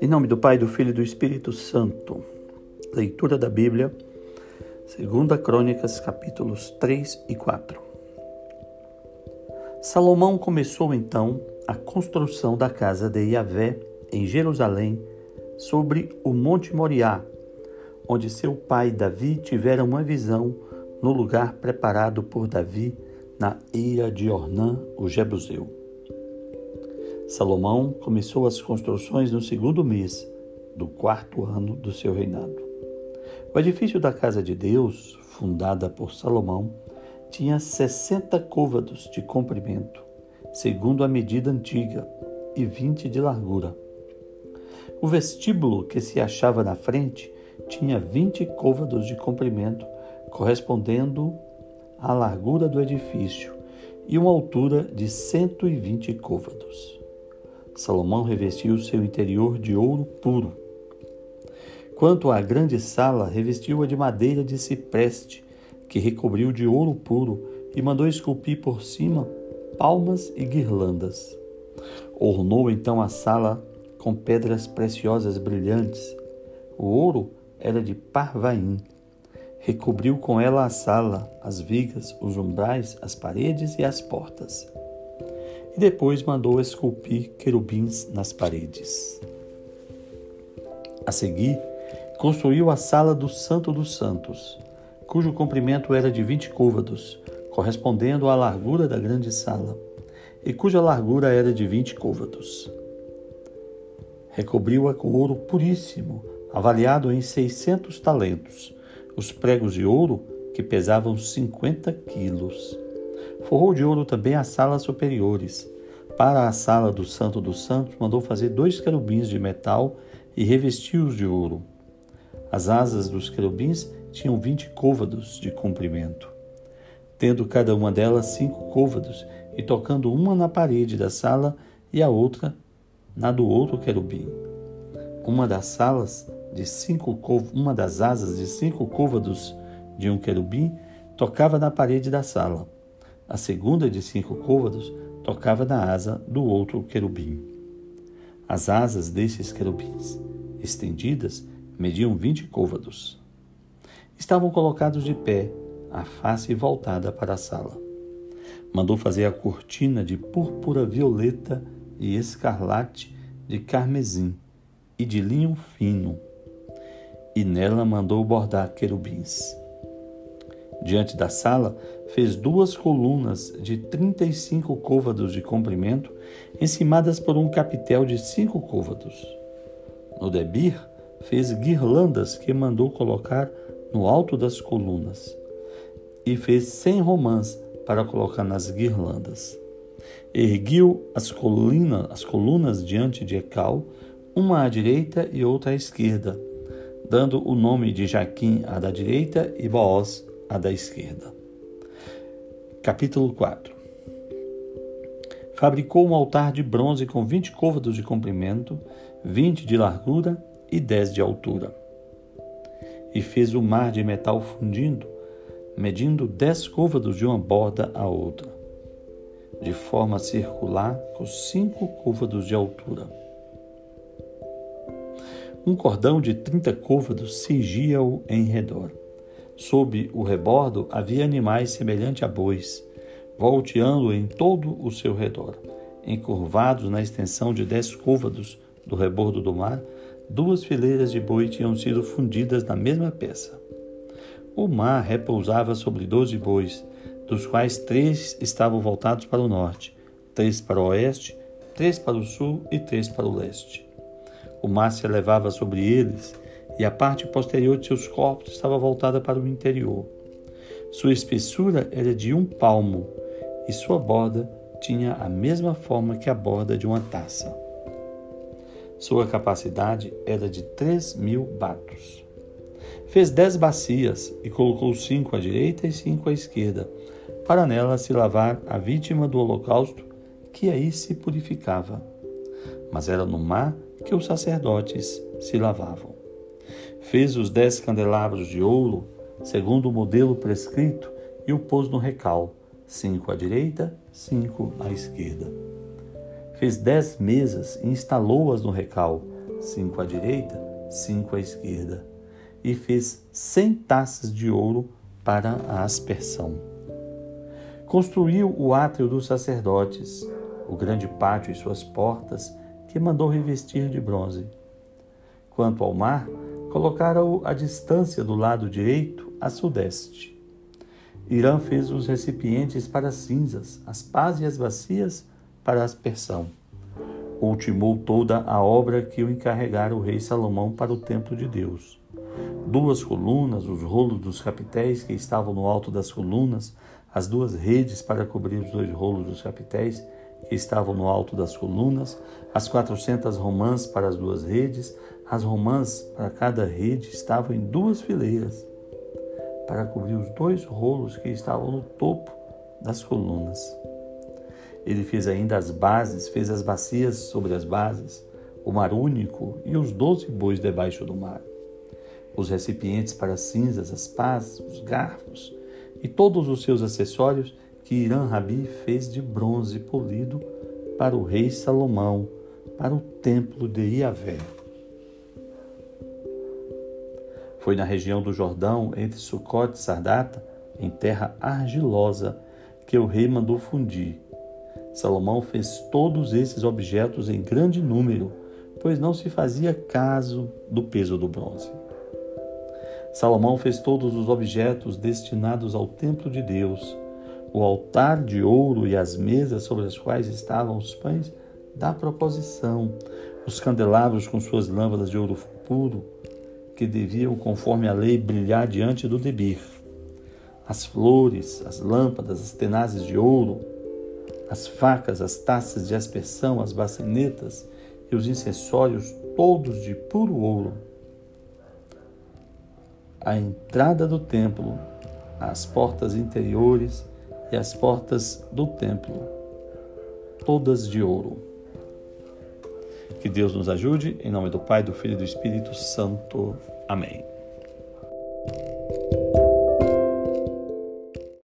Em nome do Pai, do Filho e do Espírito Santo. Leitura da Bíblia, 2 Crônicas, capítulos 3 e 4. Salomão começou então a construção da casa de Yahvé em Jerusalém, sobre o Monte Moriá, onde seu pai Davi tivera uma visão no lugar preparado por Davi na ilha de Ornã, o Jebuseu. Salomão começou as construções no segundo mês do quarto ano do seu reinado. O edifício da casa de Deus, fundada por Salomão, tinha 60 côvados de comprimento, segundo a medida antiga, e 20 de largura. O vestíbulo que se achava na frente tinha 20 côvados de comprimento, correspondendo à largura do edifício, e uma altura de 120 côvados. Salomão revestiu seu interior de ouro puro. Quanto à grande sala, revestiu-a de madeira de cipreste, que recobriu de ouro puro e mandou esculpir por cima palmas e guirlandas. Ornou então a sala com pedras preciosas brilhantes. O ouro era de Parvaim. Recobriu com ela a sala, as vigas, os umbrais, as paredes e as portas e depois mandou esculpir querubins nas paredes. A seguir, construiu a sala do Santo dos Santos, cujo comprimento era de vinte côvados, correspondendo à largura da grande sala, e cuja largura era de vinte côvados. Recobriu-a com ouro puríssimo, avaliado em seiscentos talentos, os pregos de ouro que pesavam cinquenta quilos Forrou de ouro também as salas superiores. Para a sala do Santo dos Santos, mandou fazer dois querubins de metal e revesti-os de ouro. As asas dos querubins tinham vinte côvados de comprimento, tendo cada uma delas cinco côvados, e tocando uma na parede da sala e a outra na do outro querubim. Uma das salas de cinco uma das asas de cinco côvados de um querubim tocava na parede da sala. A segunda de cinco côvados tocava na asa do outro querubim. As asas desses querubins, estendidas, mediam vinte côvados. Estavam colocados de pé, a face voltada para a sala. Mandou fazer a cortina de púrpura violeta e escarlate de carmesim e de linho fino, e nela mandou bordar querubins. Diante da sala, fez duas colunas de 35 côvados de comprimento, encimadas por um capitel de cinco côvados. No debir, fez guirlandas que mandou colocar no alto das colunas, e fez cem romãs para colocar nas guirlandas. Erguiu as, colina, as colunas diante de Ecal, uma à direita e outra à esquerda, dando o nome de Jaquim à da direita e Boaz à da esquerda. Capítulo 4 Fabricou um altar de bronze com vinte côvados de comprimento, vinte de largura e dez de altura. E fez o mar de metal fundindo, medindo dez côvados de uma borda à outra, de forma circular com cinco côvados de altura. Um cordão de trinta côvados cingia-o em redor Sob o rebordo havia animais semelhantes a bois, volteando em todo o seu redor. Encurvados na extensão de dez côvados do rebordo do mar, duas fileiras de boi tinham sido fundidas na mesma peça. O mar repousava sobre doze bois, dos quais três estavam voltados para o norte, três para o oeste, três para o sul e três para o leste. O mar se elevava sobre eles e a parte posterior de seus corpos estava voltada para o interior. Sua espessura era de um palmo e sua borda tinha a mesma forma que a borda de uma taça. Sua capacidade era de três mil batos. Fez dez bacias e colocou cinco à direita e cinco à esquerda, para nela se lavar a vítima do holocausto, que aí se purificava. Mas era no mar que os sacerdotes se lavavam. Fez os dez candelabros de ouro, segundo o modelo prescrito, e o pôs no recal, cinco à direita, cinco à esquerda. Fez dez mesas e instalou-as no recal, cinco à direita, cinco à esquerda. E fez cem taças de ouro para a aspersão. Construiu o átrio dos sacerdotes, o grande pátio e suas portas, que mandou revestir de bronze. Quanto ao mar, colocara-o à distância do lado direito, a sudeste. Irã fez os recipientes para cinzas, as pás e as bacias para aspersão. Ultimou toda a obra que o encarregara o rei Salomão para o templo de Deus. Duas colunas, os rolos dos capitéis que estavam no alto das colunas, as duas redes para cobrir os dois rolos dos capitéis que estavam no alto das colunas, as quatrocentas romãs para as duas redes, as romãs para cada rede estavam em duas fileiras para cobrir os dois rolos que estavam no topo das colunas. Ele fez ainda as bases, fez as bacias sobre as bases, o mar único e os doze bois debaixo do mar, os recipientes para as cinzas, as pás, os garfos e todos os seus acessórios que Irã Rabi fez de bronze polido para o rei Salomão, para o templo de Iavé. Foi na região do Jordão, entre Sucote e Sardata, em terra argilosa, que o rei mandou fundir. Salomão fez todos esses objetos em grande número, pois não se fazia caso do peso do bronze. Salomão fez todos os objetos destinados ao templo de Deus, o altar de ouro e as mesas sobre as quais estavam os pães da proposição, os candelabros com suas lâmpadas de ouro puro, que deviam, conforme a lei, brilhar diante do debir. As flores, as lâmpadas, as tenazes de ouro, as facas, as taças de aspersão, as bacenetas e os incensórios, todos de puro ouro. A entrada do templo, as portas interiores e as portas do templo, todas de ouro. Que Deus nos ajude, em nome do Pai, do Filho e do Espírito Santo. Amém.